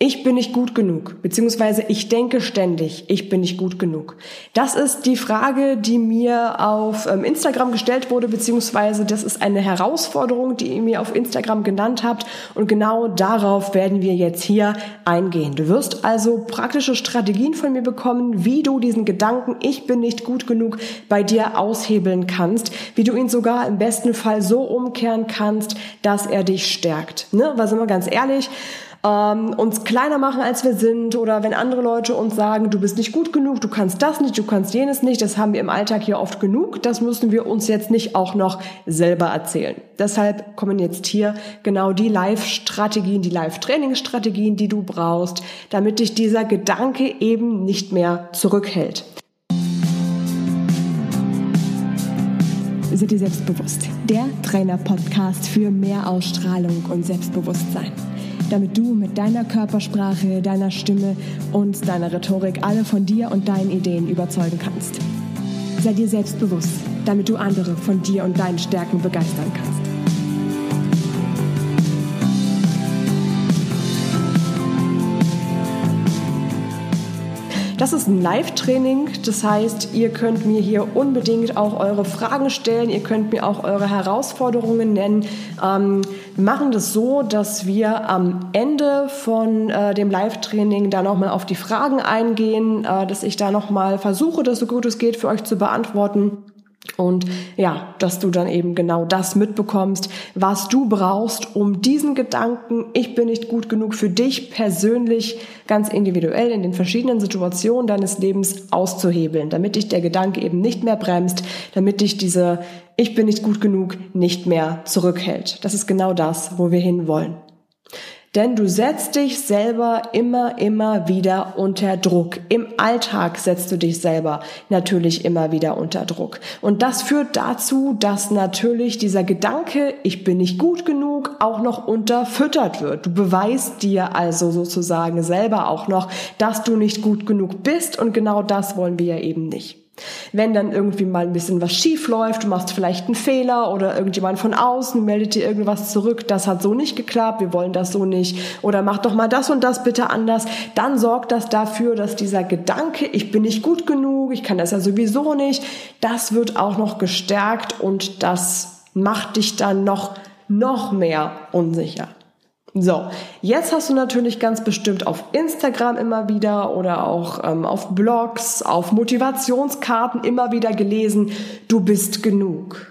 Ich bin nicht gut genug, beziehungsweise ich denke ständig, ich bin nicht gut genug. Das ist die Frage, die mir auf ähm, Instagram gestellt wurde, beziehungsweise das ist eine Herausforderung, die ihr mir auf Instagram genannt habt. Und genau darauf werden wir jetzt hier eingehen. Du wirst also praktische Strategien von mir bekommen, wie du diesen Gedanken, ich bin nicht gut genug, bei dir aushebeln kannst, wie du ihn sogar im besten Fall so umkehren kannst, dass er dich stärkt. Ne? Weil sind wir ganz ehrlich, ähm, uns kleiner machen, als wir sind oder wenn andere Leute uns sagen, du bist nicht gut genug, du kannst das nicht, du kannst jenes nicht, das haben wir im Alltag hier oft genug, das müssen wir uns jetzt nicht auch noch selber erzählen. Deshalb kommen jetzt hier genau die Live-Strategien, die Live-Trainingsstrategien, die du brauchst, damit dich dieser Gedanke eben nicht mehr zurückhält. Sei dir selbstbewusst. Der Trainer-Podcast für mehr Ausstrahlung und Selbstbewusstsein damit du mit deiner Körpersprache, deiner Stimme und deiner Rhetorik alle von dir und deinen Ideen überzeugen kannst. Sei dir selbstbewusst, damit du andere von dir und deinen Stärken begeistern kannst. Das ist ein Live-Training, das heißt, ihr könnt mir hier unbedingt auch eure Fragen stellen, ihr könnt mir auch eure Herausforderungen nennen. Ähm, wir machen das so, dass wir am Ende von äh, dem Live-Training da nochmal auf die Fragen eingehen, äh, dass ich da nochmal versuche, das so gut es geht für euch zu beantworten. Und ja, dass du dann eben genau das mitbekommst, was du brauchst, um diesen Gedanken, ich bin nicht gut genug für dich persönlich, ganz individuell in den verschiedenen Situationen deines Lebens auszuhebeln, damit dich der Gedanke eben nicht mehr bremst, damit dich diese, ich bin nicht gut genug nicht mehr zurückhält. Das ist genau das, wo wir hinwollen. Denn du setzt dich selber immer, immer wieder unter Druck. Im Alltag setzt du dich selber natürlich immer wieder unter Druck. Und das führt dazu, dass natürlich dieser Gedanke, ich bin nicht gut genug, auch noch unterfüttert wird. Du beweist dir also sozusagen selber auch noch, dass du nicht gut genug bist. Und genau das wollen wir ja eben nicht. Wenn dann irgendwie mal ein bisschen was schief läuft, du machst vielleicht einen Fehler oder irgendjemand von außen meldet dir irgendwas zurück, das hat so nicht geklappt, wir wollen das so nicht oder mach doch mal das und das bitte anders, dann sorgt das dafür, dass dieser Gedanke, ich bin nicht gut genug, ich kann das ja sowieso nicht, das wird auch noch gestärkt und das macht dich dann noch, noch mehr unsicher. So, jetzt hast du natürlich ganz bestimmt auf Instagram immer wieder oder auch ähm, auf Blogs, auf Motivationskarten immer wieder gelesen, du bist genug.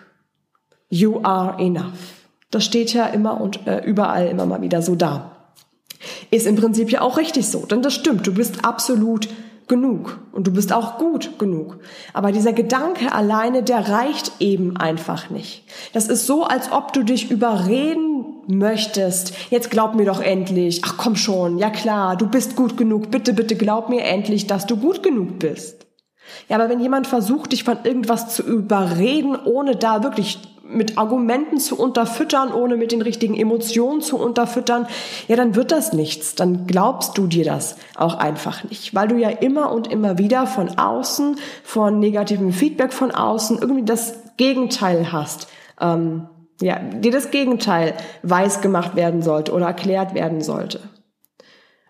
You are enough. Das steht ja immer und äh, überall immer mal wieder so da. Ist im Prinzip ja auch richtig so, denn das stimmt, du bist absolut genug und du bist auch gut genug. Aber dieser Gedanke alleine, der reicht eben einfach nicht. Das ist so, als ob du dich überreden möchtest. Jetzt glaub mir doch endlich. Ach komm schon, ja klar, du bist gut genug. Bitte, bitte glaub mir endlich, dass du gut genug bist. Ja, aber wenn jemand versucht, dich von irgendwas zu überreden, ohne da wirklich mit Argumenten zu unterfüttern, ohne mit den richtigen Emotionen zu unterfüttern, ja, dann wird das nichts. Dann glaubst du dir das auch einfach nicht, weil du ja immer und immer wieder von außen, von negativem Feedback von außen irgendwie das Gegenteil hast. Ähm, ja, dir das Gegenteil weiß gemacht werden sollte oder erklärt werden sollte.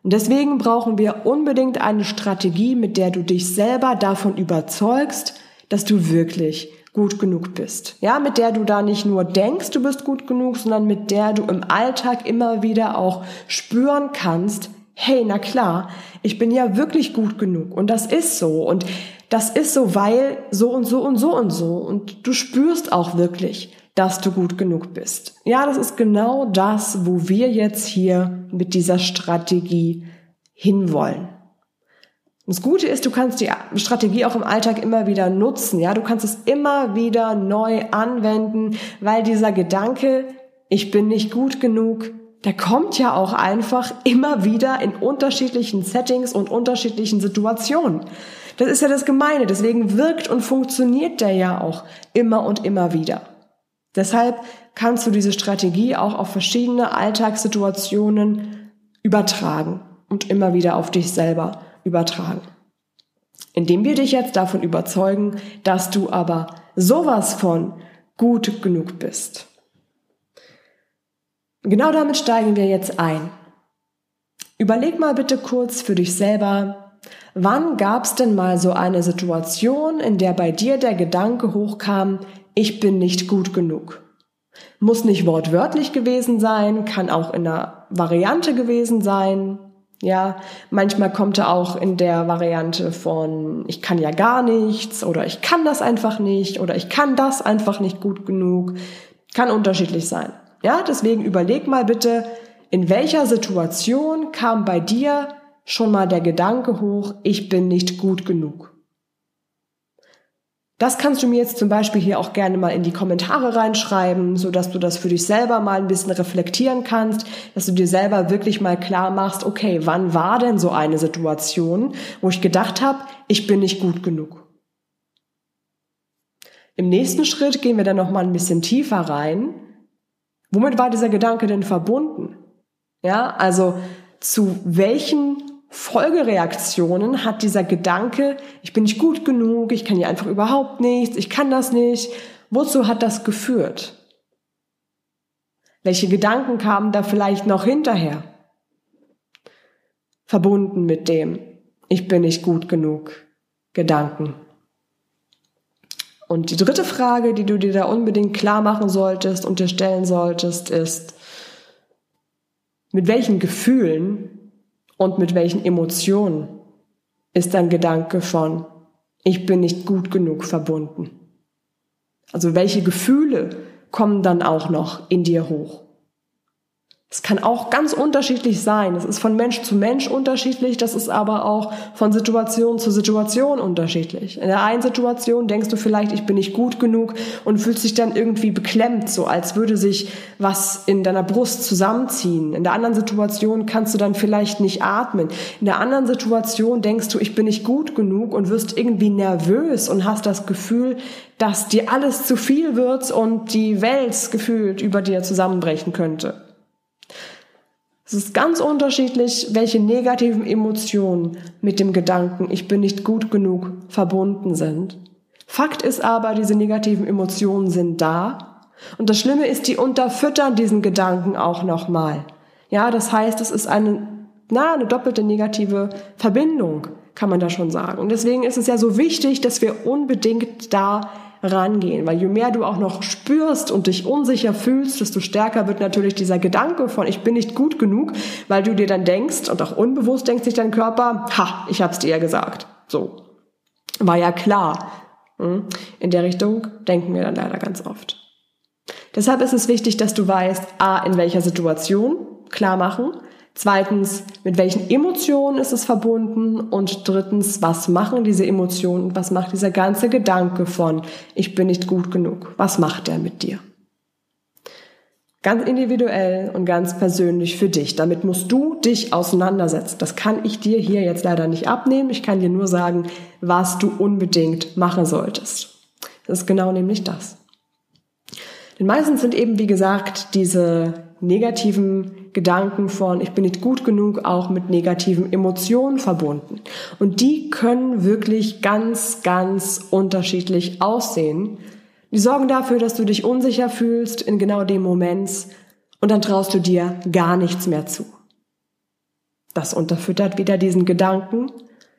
Und deswegen brauchen wir unbedingt eine Strategie, mit der du dich selber davon überzeugst, dass du wirklich gut genug bist. Ja, mit der du da nicht nur denkst, du bist gut genug, sondern mit der du im Alltag immer wieder auch spüren kannst, hey, na klar, ich bin ja wirklich gut genug und das ist so und das ist so, weil so und so und so und so und du spürst auch wirklich, dass du gut genug bist. Ja, das ist genau das, wo wir jetzt hier mit dieser Strategie hinwollen. Das Gute ist, du kannst die Strategie auch im Alltag immer wieder nutzen. Ja, du kannst es immer wieder neu anwenden, weil dieser Gedanke, ich bin nicht gut genug, der kommt ja auch einfach immer wieder in unterschiedlichen Settings und unterschiedlichen Situationen. Das ist ja das Gemeine. Deswegen wirkt und funktioniert der ja auch immer und immer wieder. Deshalb kannst du diese Strategie auch auf verschiedene Alltagssituationen übertragen und immer wieder auf dich selber übertragen. Indem wir dich jetzt davon überzeugen, dass du aber sowas von gut genug bist. Genau damit steigen wir jetzt ein. Überleg mal bitte kurz für dich selber, wann gab es denn mal so eine Situation, in der bei dir der Gedanke hochkam, ich bin nicht gut genug? Muss nicht wortwörtlich gewesen sein, kann auch in einer Variante gewesen sein. Ja, manchmal kommt er auch in der Variante von ich kann ja gar nichts oder ich kann das einfach nicht oder ich kann das einfach nicht gut genug. Kann unterschiedlich sein. Ja, deswegen überleg mal bitte, in welcher Situation kam bei dir schon mal der Gedanke hoch, ich bin nicht gut genug? Das kannst du mir jetzt zum Beispiel hier auch gerne mal in die Kommentare reinschreiben, so dass du das für dich selber mal ein bisschen reflektieren kannst, dass du dir selber wirklich mal klar machst, okay, wann war denn so eine Situation, wo ich gedacht habe, ich bin nicht gut genug? Im nächsten Schritt gehen wir dann noch mal ein bisschen tiefer rein. Womit war dieser Gedanke denn verbunden? Ja, also zu welchen Folgereaktionen hat dieser Gedanke, ich bin nicht gut genug, ich kann hier einfach überhaupt nichts, ich kann das nicht. Wozu hat das geführt? Welche Gedanken kamen da vielleicht noch hinterher? Verbunden mit dem, ich bin nicht gut genug Gedanken. Und die dritte Frage, die du dir da unbedingt klar machen solltest und dir stellen solltest, ist, mit welchen Gefühlen und mit welchen Emotionen ist dein Gedanke von, ich bin nicht gut genug verbunden? Also welche Gefühle kommen dann auch noch in dir hoch? Es kann auch ganz unterschiedlich sein. Es ist von Mensch zu Mensch unterschiedlich, das ist aber auch von Situation zu Situation unterschiedlich. In der einen Situation denkst du vielleicht, ich bin nicht gut genug und fühlst dich dann irgendwie beklemmt, so als würde sich was in deiner Brust zusammenziehen. In der anderen Situation kannst du dann vielleicht nicht atmen. In der anderen Situation denkst du, ich bin nicht gut genug und wirst irgendwie nervös und hast das Gefühl, dass dir alles zu viel wird und die Welt gefühlt über dir zusammenbrechen könnte. Es ist ganz unterschiedlich, welche negativen Emotionen mit dem Gedanken, ich bin nicht gut genug, verbunden sind. Fakt ist aber, diese negativen Emotionen sind da. Und das Schlimme ist, die unterfüttern diesen Gedanken auch nochmal. Ja, das heißt, es ist eine, na, eine doppelte negative Verbindung, kann man da schon sagen. Und deswegen ist es ja so wichtig, dass wir unbedingt da rangehen. Weil je mehr du auch noch spürst und dich unsicher fühlst, desto stärker wird natürlich dieser Gedanke von ich bin nicht gut genug, weil du dir dann denkst und auch unbewusst denkt sich dein Körper, ha, ich hab's dir ja gesagt. So. War ja klar. Hm? In der Richtung denken wir dann leider ganz oft. Deshalb ist es wichtig, dass du weißt, a, in welcher Situation, klar machen, Zweitens, mit welchen Emotionen ist es verbunden? Und drittens, was machen diese Emotionen und was macht dieser ganze Gedanke von, ich bin nicht gut genug? Was macht der mit dir? Ganz individuell und ganz persönlich für dich. Damit musst du dich auseinandersetzen. Das kann ich dir hier jetzt leider nicht abnehmen. Ich kann dir nur sagen, was du unbedingt machen solltest. Das ist genau nämlich das. Denn meistens sind eben, wie gesagt, diese negativen Gedanken von ich bin nicht gut genug auch mit negativen Emotionen verbunden. Und die können wirklich ganz, ganz unterschiedlich aussehen. Die sorgen dafür, dass du dich unsicher fühlst in genau dem Moment und dann traust du dir gar nichts mehr zu. Das unterfüttert wieder diesen Gedanken,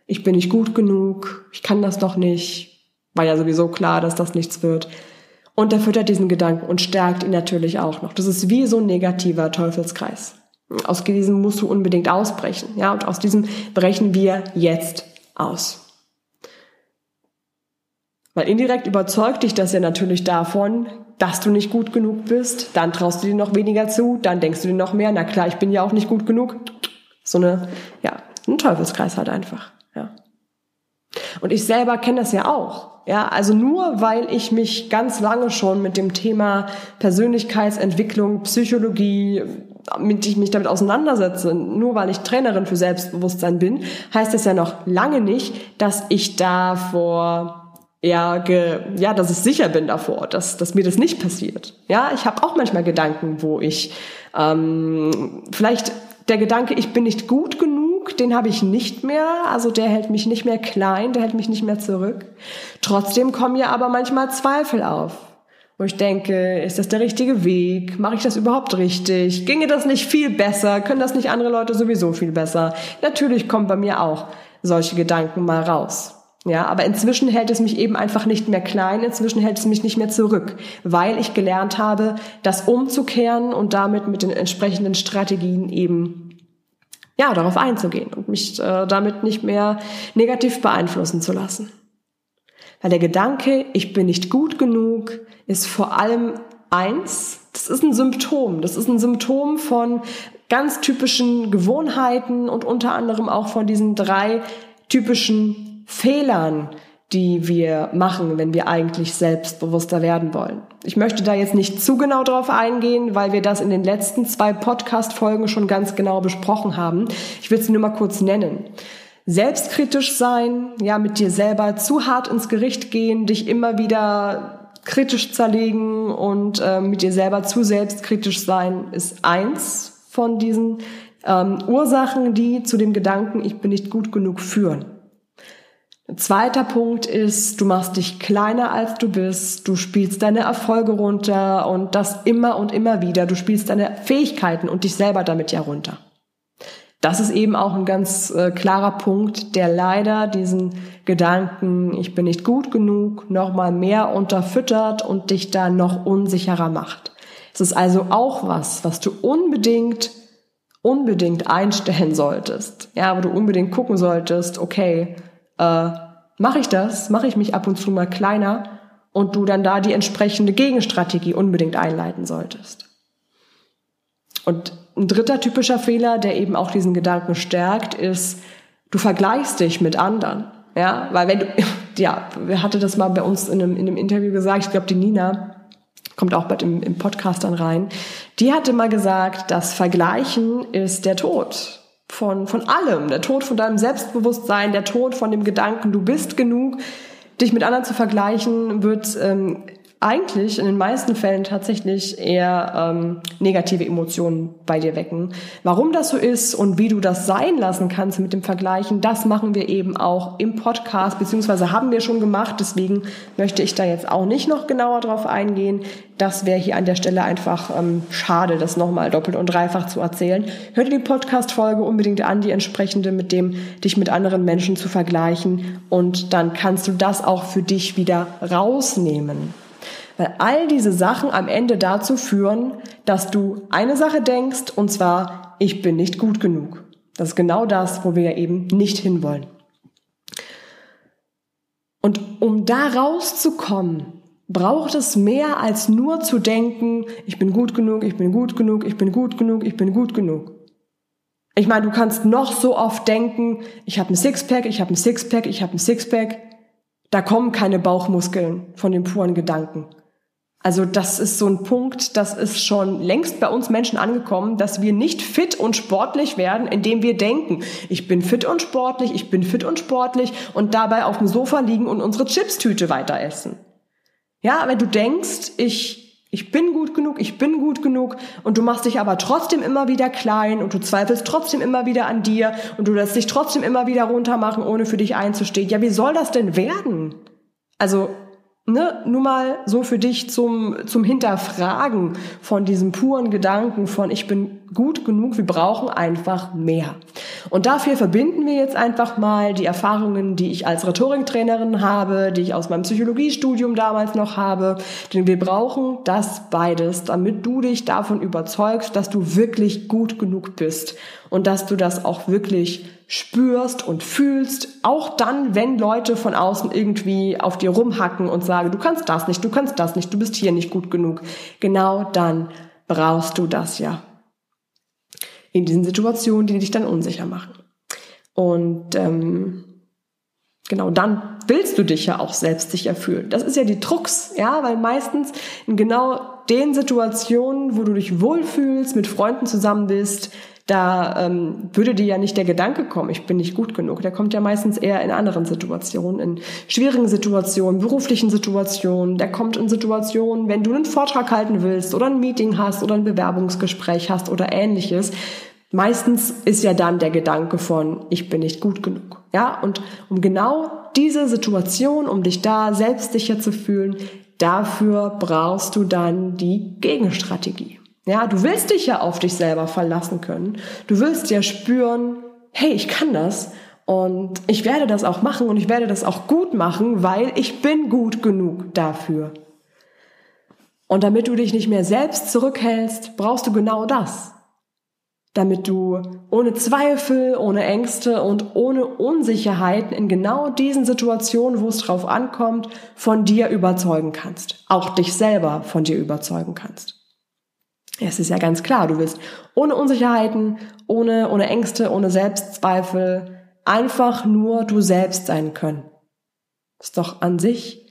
ich bin nicht gut genug, ich kann das doch nicht, war ja sowieso klar, dass das nichts wird. Und er füttert diesen Gedanken und stärkt ihn natürlich auch noch. Das ist wie so ein negativer Teufelskreis. Aus diesem musst du unbedingt ausbrechen. Ja, und aus diesem brechen wir jetzt aus. Weil indirekt überzeugt dich das ja natürlich davon, dass du nicht gut genug bist. Dann traust du dir noch weniger zu, dann denkst du dir noch mehr, na klar, ich bin ja auch nicht gut genug. So eine, ja, ein Teufelskreis halt einfach. Und ich selber kenne das ja auch. Ja, also nur weil ich mich ganz lange schon mit dem Thema Persönlichkeitsentwicklung, Psychologie, mit ich mich damit auseinandersetze, nur weil ich Trainerin für Selbstbewusstsein bin, heißt das ja noch lange nicht, dass ich davor ja, ge, ja, dass ich sicher bin davor, dass, dass mir das nicht passiert. Ja, ich habe auch manchmal Gedanken, wo ich ähm, vielleicht der Gedanke, ich bin nicht gut genug den habe ich nicht mehr. Also der hält mich nicht mehr klein, der hält mich nicht mehr zurück. Trotzdem kommen ja aber manchmal Zweifel auf. wo ich denke, ist das der richtige Weg? Mache ich das überhaupt richtig? Ginge das nicht viel besser? Können das nicht andere Leute sowieso viel besser? Natürlich kommen bei mir auch solche Gedanken mal raus. Ja, aber inzwischen hält es mich eben einfach nicht mehr klein, inzwischen hält es mich nicht mehr zurück, weil ich gelernt habe, das umzukehren und damit mit den entsprechenden Strategien eben ja, darauf einzugehen und mich äh, damit nicht mehr negativ beeinflussen zu lassen. Weil der Gedanke, ich bin nicht gut genug, ist vor allem eins, das ist ein Symptom. Das ist ein Symptom von ganz typischen Gewohnheiten und unter anderem auch von diesen drei typischen Fehlern, die wir machen, wenn wir eigentlich selbstbewusster werden wollen. Ich möchte da jetzt nicht zu genau drauf eingehen, weil wir das in den letzten zwei Podcast-Folgen schon ganz genau besprochen haben. Ich will es nur mal kurz nennen. Selbstkritisch sein, ja, mit dir selber zu hart ins Gericht gehen, dich immer wieder kritisch zerlegen und äh, mit dir selber zu selbstkritisch sein, ist eins von diesen ähm, Ursachen, die zu dem Gedanken, ich bin nicht gut genug führen. Zweiter Punkt ist, du machst dich kleiner als du bist, du spielst deine Erfolge runter und das immer und immer wieder. Du spielst deine Fähigkeiten und dich selber damit ja runter. Das ist eben auch ein ganz äh, klarer Punkt, der leider diesen Gedanken, ich bin nicht gut genug, noch mal mehr unterfüttert und dich da noch unsicherer macht. Es ist also auch was, was du unbedingt unbedingt einstellen solltest. Ja, wo du unbedingt gucken solltest, okay, äh, mache ich das, mache ich mich ab und zu mal kleiner und du dann da die entsprechende Gegenstrategie unbedingt einleiten solltest. Und ein dritter typischer Fehler, der eben auch diesen Gedanken stärkt, ist, du vergleichst dich mit anderen. Ja, weil wenn du, ja, wer hatte das mal bei uns in einem, in einem Interview gesagt, ich glaube die Nina, kommt auch bald im, im Podcast dann rein, die hatte mal gesagt, das Vergleichen ist der Tod von, von allem. Der Tod von deinem Selbstbewusstsein, der Tod von dem Gedanken, du bist genug. Dich mit anderen zu vergleichen, wird ähm, eigentlich in den meisten Fällen tatsächlich eher ähm, negative Emotionen bei dir wecken. Warum das so ist und wie du das sein lassen kannst mit dem Vergleichen, das machen wir eben auch im Podcast, beziehungsweise haben wir schon gemacht. Deswegen möchte ich da jetzt auch nicht noch genauer drauf eingehen. Das wäre hier an der Stelle einfach ähm, schade, das nochmal doppelt und dreifach zu erzählen. Hör dir die Podcast-Folge unbedingt an, die entsprechende mit dem, dich mit anderen Menschen zu vergleichen. Und dann kannst du das auch für dich wieder rausnehmen. Weil all diese Sachen am Ende dazu führen, dass du eine Sache denkst, und zwar, ich bin nicht gut genug. Das ist genau das, wo wir ja eben nicht hinwollen. Und um da rauszukommen, braucht es mehr als nur zu denken, ich bin gut genug, ich bin gut genug, ich bin gut genug, ich bin gut genug. Ich meine, du kannst noch so oft denken, ich habe ein Sixpack, ich habe ein Sixpack, ich habe ein Sixpack. Da kommen keine Bauchmuskeln von den puren Gedanken. Also das ist so ein Punkt, das ist schon längst bei uns Menschen angekommen, dass wir nicht fit und sportlich werden, indem wir denken, ich bin fit und sportlich, ich bin fit und sportlich und dabei auf dem Sofa liegen und unsere Chipstüte weiter essen. Ja, wenn du denkst, ich ich bin gut genug, ich bin gut genug und du machst dich aber trotzdem immer wieder klein und du zweifelst trotzdem immer wieder an dir und du lässt dich trotzdem immer wieder runtermachen, ohne für dich einzustehen. Ja, wie soll das denn werden? Also ne, nur mal so für dich zum, zum Hinterfragen von diesem puren Gedanken von ich bin gut genug, wir brauchen einfach mehr. Und dafür verbinden wir jetzt einfach mal die Erfahrungen, die ich als Rhetoriktrainerin habe, die ich aus meinem Psychologiestudium damals noch habe, denn wir brauchen das beides, damit du dich davon überzeugst, dass du wirklich gut genug bist und dass du das auch wirklich spürst und fühlst, auch dann, wenn Leute von außen irgendwie auf dir rumhacken und sagen, du kannst das nicht, du kannst das nicht, du bist hier nicht gut genug. Genau dann brauchst du das ja. In diesen Situationen, die dich dann unsicher machen. Und ähm, genau dann willst du dich ja auch selbstsicher fühlen. Das ist ja die Drucks, ja, weil meistens in genau den Situationen, wo du dich wohlfühlst, mit Freunden zusammen bist, da ähm, würde dir ja nicht der Gedanke kommen, ich bin nicht gut genug. Der kommt ja meistens eher in anderen Situationen, in schwierigen Situationen, beruflichen Situationen. Der kommt in Situationen, wenn du einen Vortrag halten willst oder ein Meeting hast oder ein Bewerbungsgespräch hast oder ähnliches. Meistens ist ja dann der Gedanke von, ich bin nicht gut genug. Ja, und um genau diese Situation, um dich da selbstsicher zu fühlen, dafür brauchst du dann die Gegenstrategie. Ja, du willst dich ja auf dich selber verlassen können. Du willst ja spüren, hey, ich kann das und ich werde das auch machen und ich werde das auch gut machen, weil ich bin gut genug dafür. Und damit du dich nicht mehr selbst zurückhältst, brauchst du genau das. Damit du ohne Zweifel, ohne Ängste und ohne Unsicherheiten in genau diesen Situationen, wo es drauf ankommt, von dir überzeugen kannst. Auch dich selber von dir überzeugen kannst. Es ist ja ganz klar, du willst ohne Unsicherheiten, ohne, ohne Ängste, ohne Selbstzweifel einfach nur du selbst sein können. Ist doch an sich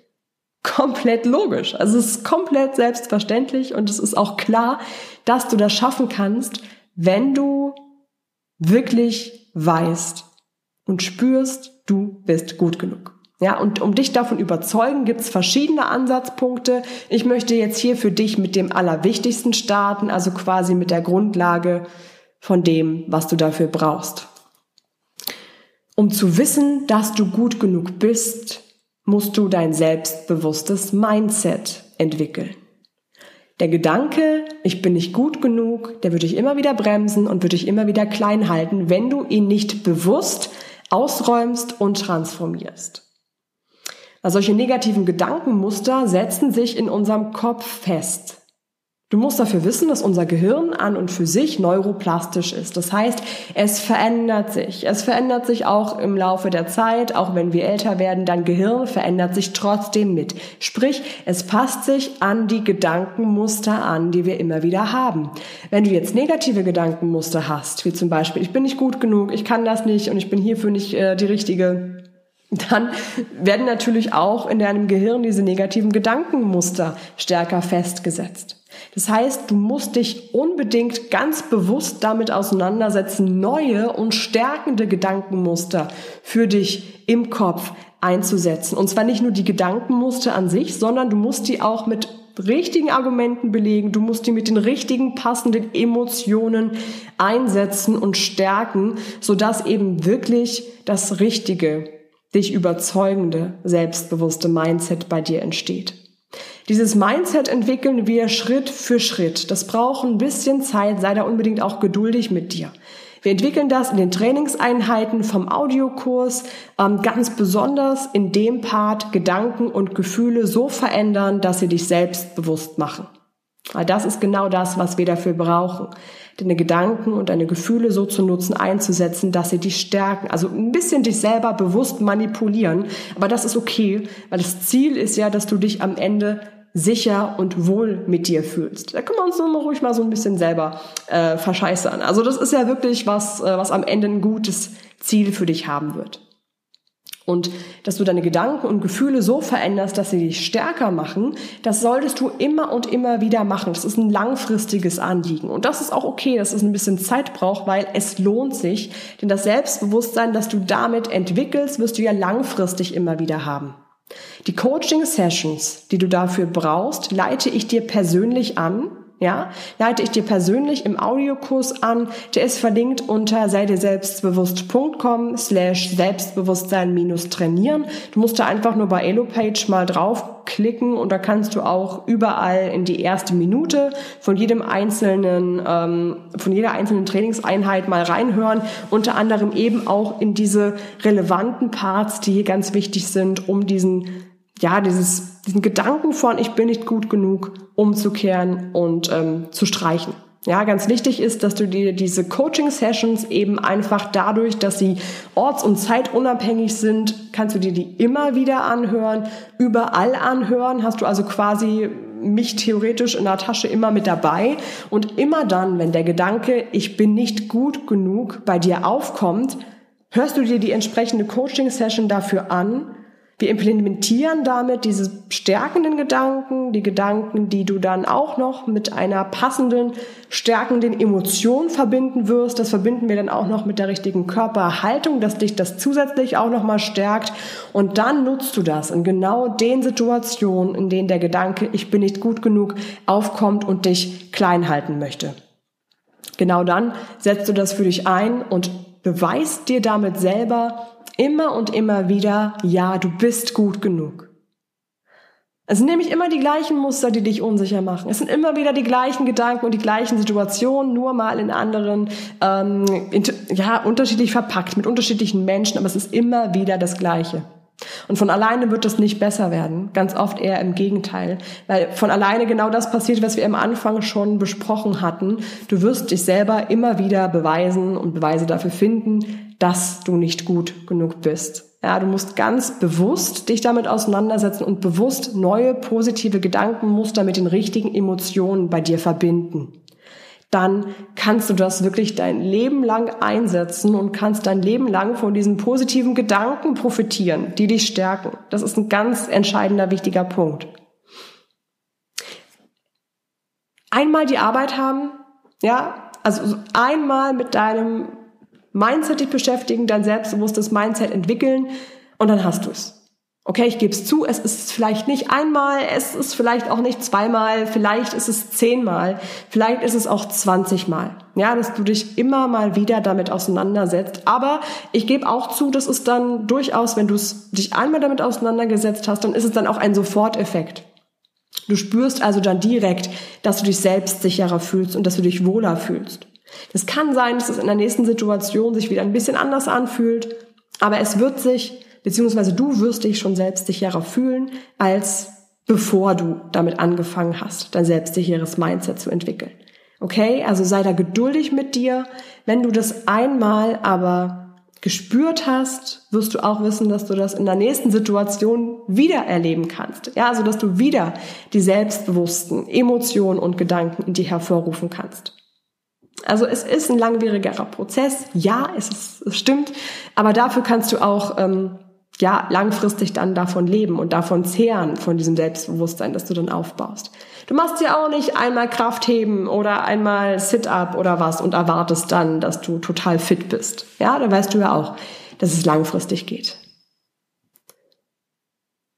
komplett logisch. Also es ist komplett selbstverständlich und es ist auch klar, dass du das schaffen kannst, wenn du wirklich weißt und spürst, du bist gut genug. Ja, und um dich davon überzeugen, gibt's verschiedene Ansatzpunkte. Ich möchte jetzt hier für dich mit dem Allerwichtigsten starten, also quasi mit der Grundlage von dem, was du dafür brauchst. Um zu wissen, dass du gut genug bist, musst du dein selbstbewusstes Mindset entwickeln. Der Gedanke, ich bin nicht gut genug, der würde dich immer wieder bremsen und würde dich immer wieder klein halten, wenn du ihn nicht bewusst ausräumst und transformierst. Also solche negativen Gedankenmuster setzen sich in unserem Kopf fest. Du musst dafür wissen, dass unser Gehirn an und für sich neuroplastisch ist. Das heißt, es verändert sich. Es verändert sich auch im Laufe der Zeit, auch wenn wir älter werden, dein Gehirn verändert sich trotzdem mit. Sprich, es passt sich an die Gedankenmuster an, die wir immer wieder haben. Wenn du jetzt negative Gedankenmuster hast, wie zum Beispiel, ich bin nicht gut genug, ich kann das nicht und ich bin hierfür nicht äh, die richtige, dann werden natürlich auch in deinem Gehirn diese negativen Gedankenmuster stärker festgesetzt. Das heißt, du musst dich unbedingt ganz bewusst damit auseinandersetzen, neue und stärkende Gedankenmuster für dich im Kopf einzusetzen. Und zwar nicht nur die Gedankenmuster an sich, sondern du musst die auch mit richtigen Argumenten belegen, du musst die mit den richtigen passenden Emotionen einsetzen und stärken, sodass eben wirklich das richtige, dich überzeugende, selbstbewusste Mindset bei dir entsteht. Dieses Mindset entwickeln wir Schritt für Schritt. Das braucht ein bisschen Zeit, sei da unbedingt auch geduldig mit dir. Wir entwickeln das in den Trainingseinheiten vom Audiokurs, ähm, ganz besonders in dem Part Gedanken und Gefühle so verändern, dass sie dich selbstbewusst machen. Weil das ist genau das, was wir dafür brauchen. Deine Gedanken und deine Gefühle so zu nutzen, einzusetzen, dass sie dich stärken. Also ein bisschen dich selber bewusst manipulieren. Aber das ist okay, weil das Ziel ist ja, dass du dich am Ende sicher und wohl mit dir fühlst. Da können wir uns nur ruhig mal so ein bisschen selber äh, verscheißern. Also das ist ja wirklich was, äh, was am Ende ein gutes Ziel für dich haben wird. Und dass du deine Gedanken und Gefühle so veränderst, dass sie dich stärker machen, das solltest du immer und immer wieder machen. Das ist ein langfristiges Anliegen. Und das ist auch okay, dass es ein bisschen Zeit braucht, weil es lohnt sich. Denn das Selbstbewusstsein, das du damit entwickelst, wirst du ja langfristig immer wieder haben. Die Coaching-Sessions, die du dafür brauchst, leite ich dir persönlich an ja, leite ich dir persönlich im Audiokurs an. Der ist verlinkt unter sei dir selbstbewusst.com slash Selbstbewusstsein minus trainieren. Du musst da einfach nur bei Elopage mal draufklicken und da kannst du auch überall in die erste Minute von jedem einzelnen, ähm, von jeder einzelnen Trainingseinheit mal reinhören. Unter anderem eben auch in diese relevanten Parts, die hier ganz wichtig sind, um diesen ja, dieses, diesen Gedanken von, ich bin nicht gut genug, umzukehren und ähm, zu streichen. Ja, ganz wichtig ist, dass du dir diese Coaching-Sessions eben einfach dadurch, dass sie orts- und zeitunabhängig sind, kannst du dir die immer wieder anhören, überall anhören, hast du also quasi mich theoretisch in der Tasche immer mit dabei und immer dann, wenn der Gedanke, ich bin nicht gut genug bei dir aufkommt, hörst du dir die entsprechende Coaching-Session dafür an wir implementieren damit diese stärkenden Gedanken, die Gedanken, die du dann auch noch mit einer passenden, stärkenden Emotion verbinden wirst. Das verbinden wir dann auch noch mit der richtigen Körperhaltung, dass dich das zusätzlich auch noch mal stärkt. Und dann nutzt du das in genau den Situationen, in denen der Gedanke, ich bin nicht gut genug, aufkommt und dich klein halten möchte. Genau dann setzt du das für dich ein und beweist dir damit selber, immer und immer wieder, ja, du bist gut genug. Es sind nämlich immer die gleichen Muster, die dich unsicher machen. Es sind immer wieder die gleichen Gedanken und die gleichen Situationen, nur mal in anderen, ähm, in, ja, unterschiedlich verpackt, mit unterschiedlichen Menschen, aber es ist immer wieder das Gleiche. Und von alleine wird das nicht besser werden. Ganz oft eher im Gegenteil. Weil von alleine genau das passiert, was wir am Anfang schon besprochen hatten. Du wirst dich selber immer wieder beweisen und Beweise dafür finden, dass du nicht gut genug bist. Ja, du musst ganz bewusst dich damit auseinandersetzen und bewusst neue positive Gedankenmuster mit den richtigen Emotionen bei dir verbinden. Dann kannst du das wirklich dein Leben lang einsetzen und kannst dein Leben lang von diesen positiven Gedanken profitieren, die dich stärken. Das ist ein ganz entscheidender, wichtiger Punkt. Einmal die Arbeit haben, ja, also einmal mit deinem Mindset dich beschäftigen, dein selbstbewusstes Mindset entwickeln und dann hast du es. Okay, ich gebe es zu, es ist vielleicht nicht einmal, es ist vielleicht auch nicht zweimal, vielleicht ist es zehnmal, vielleicht ist es auch zwanzigmal. Ja, dass du dich immer mal wieder damit auseinandersetzt. Aber ich gebe auch zu, das ist dann durchaus, wenn du dich einmal damit auseinandergesetzt hast, dann ist es dann auch ein Soforteffekt. Du spürst also dann direkt, dass du dich selbstsicherer fühlst und dass du dich wohler fühlst. Das kann sein, dass es in der nächsten Situation sich wieder ein bisschen anders anfühlt, aber es wird sich, beziehungsweise du wirst dich schon selbstsicherer fühlen, als bevor du damit angefangen hast, dein selbstsicheres Mindset zu entwickeln. Okay, also sei da geduldig mit dir. Wenn du das einmal aber gespürt hast, wirst du auch wissen, dass du das in der nächsten Situation wieder erleben kannst. Ja, also dass du wieder die selbstbewussten Emotionen und Gedanken in dir hervorrufen kannst. Also es ist ein langwierigerer Prozess. Ja, es, ist, es stimmt. Aber dafür kannst du auch ähm, ja langfristig dann davon leben und davon zehren von diesem Selbstbewusstsein, das du dann aufbaust. Du machst ja auch nicht einmal Kraftheben oder einmal Sit-up oder was und erwartest dann, dass du total fit bist. Ja, da weißt du ja auch, dass es langfristig geht.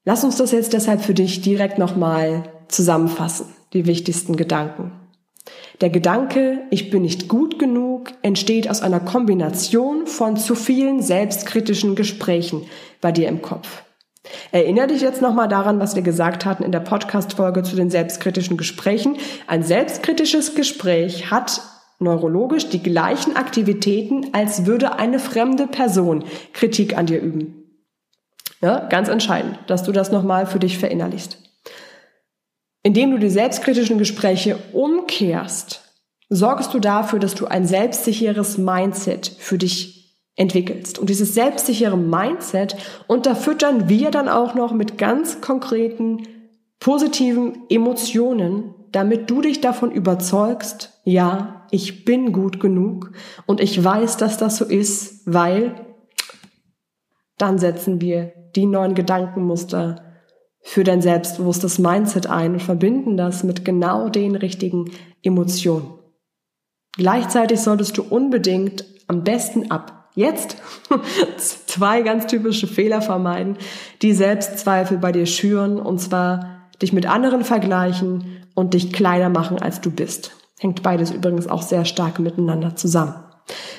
Lass uns das jetzt deshalb für dich direkt nochmal zusammenfassen, die wichtigsten Gedanken. Der Gedanke, ich bin nicht gut genug, entsteht aus einer Kombination von zu vielen selbstkritischen Gesprächen bei dir im Kopf. Erinnere dich jetzt nochmal daran, was wir gesagt hatten in der Podcast-Folge zu den selbstkritischen Gesprächen. Ein selbstkritisches Gespräch hat neurologisch die gleichen Aktivitäten, als würde eine fremde Person Kritik an dir üben. Ja, ganz entscheidend, dass du das nochmal für dich verinnerlichst. Indem du die selbstkritischen Gespräche umkehrst, sorgst du dafür, dass du ein selbstsicheres Mindset für dich entwickelst. Und dieses selbstsichere Mindset unterfüttern wir dann auch noch mit ganz konkreten positiven Emotionen, damit du dich davon überzeugst, ja, ich bin gut genug und ich weiß, dass das so ist, weil dann setzen wir die neuen Gedankenmuster für dein selbstbewusstes Mindset ein und verbinden das mit genau den richtigen Emotionen. Gleichzeitig solltest du unbedingt am besten ab jetzt zwei ganz typische Fehler vermeiden, die Selbstzweifel bei dir schüren, und zwar dich mit anderen vergleichen und dich kleiner machen, als du bist. Hängt beides übrigens auch sehr stark miteinander zusammen.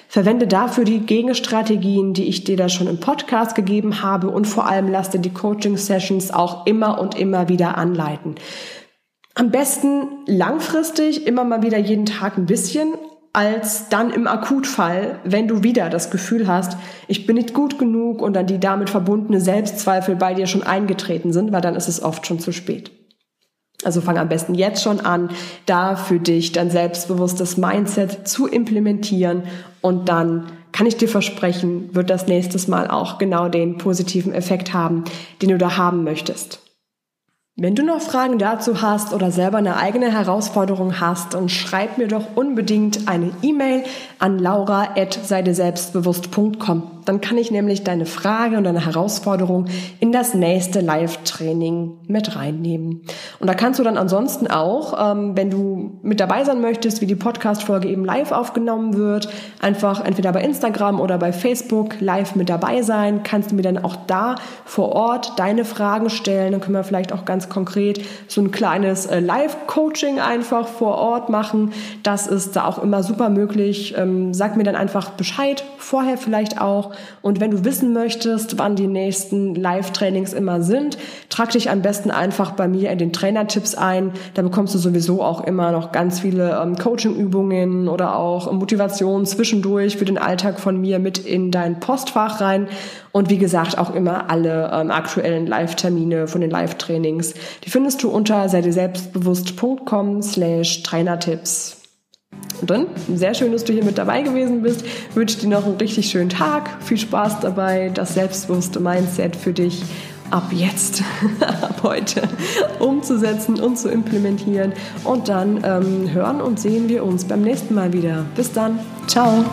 Verwende dafür die Gegenstrategien, die ich dir da schon im Podcast gegeben habe und vor allem lass dir die Coaching-Sessions auch immer und immer wieder anleiten. Am besten langfristig immer mal wieder jeden Tag ein bisschen, als dann im Akutfall, wenn du wieder das Gefühl hast, ich bin nicht gut genug und dann die damit verbundene Selbstzweifel bei dir schon eingetreten sind, weil dann ist es oft schon zu spät. Also fang am besten jetzt schon an, da für dich dein selbstbewusstes Mindset zu implementieren und dann kann ich dir versprechen, wird das nächstes Mal auch genau den positiven Effekt haben, den du da haben möchtest. Wenn du noch Fragen dazu hast oder selber eine eigene Herausforderung hast, dann schreib mir doch unbedingt eine E-Mail an laura.seideselbstbewusst.com. Dann kann ich nämlich deine Frage und deine Herausforderung in das nächste Live-Training mit reinnehmen. Und da kannst du dann ansonsten auch, ähm, wenn du mit dabei sein möchtest, wie die Podcast-Folge eben live aufgenommen wird, einfach entweder bei Instagram oder bei Facebook live mit dabei sein, kannst du mir dann auch da vor Ort deine Fragen stellen. Dann können wir vielleicht auch ganz konkret so ein kleines äh, Live-Coaching einfach vor Ort machen. Das ist da auch immer super möglich. Ähm, sag mir dann einfach Bescheid, vorher vielleicht auch. Und wenn du wissen möchtest, wann die nächsten Live-Trainings immer sind, trag dich am besten einfach bei mir in den Trainertipps ein. Da bekommst du sowieso auch immer noch ganz viele ähm, Coaching-Übungen oder auch Motivation zwischendurch für den Alltag von mir mit in dein Postfach rein. Und wie gesagt, auch immer alle ähm, aktuellen Live-Termine von den Live-Trainings. Die findest du unter sei dir selbstbewusst.com slash Trainertipps. Und dann, sehr schön, dass du hier mit dabei gewesen bist. Ich wünsche dir noch einen richtig schönen Tag. Viel Spaß dabei, das selbstbewusste Mindset für dich ab jetzt, ab heute umzusetzen und zu implementieren. Und dann ähm, hören und sehen wir uns beim nächsten Mal wieder. Bis dann. Ciao.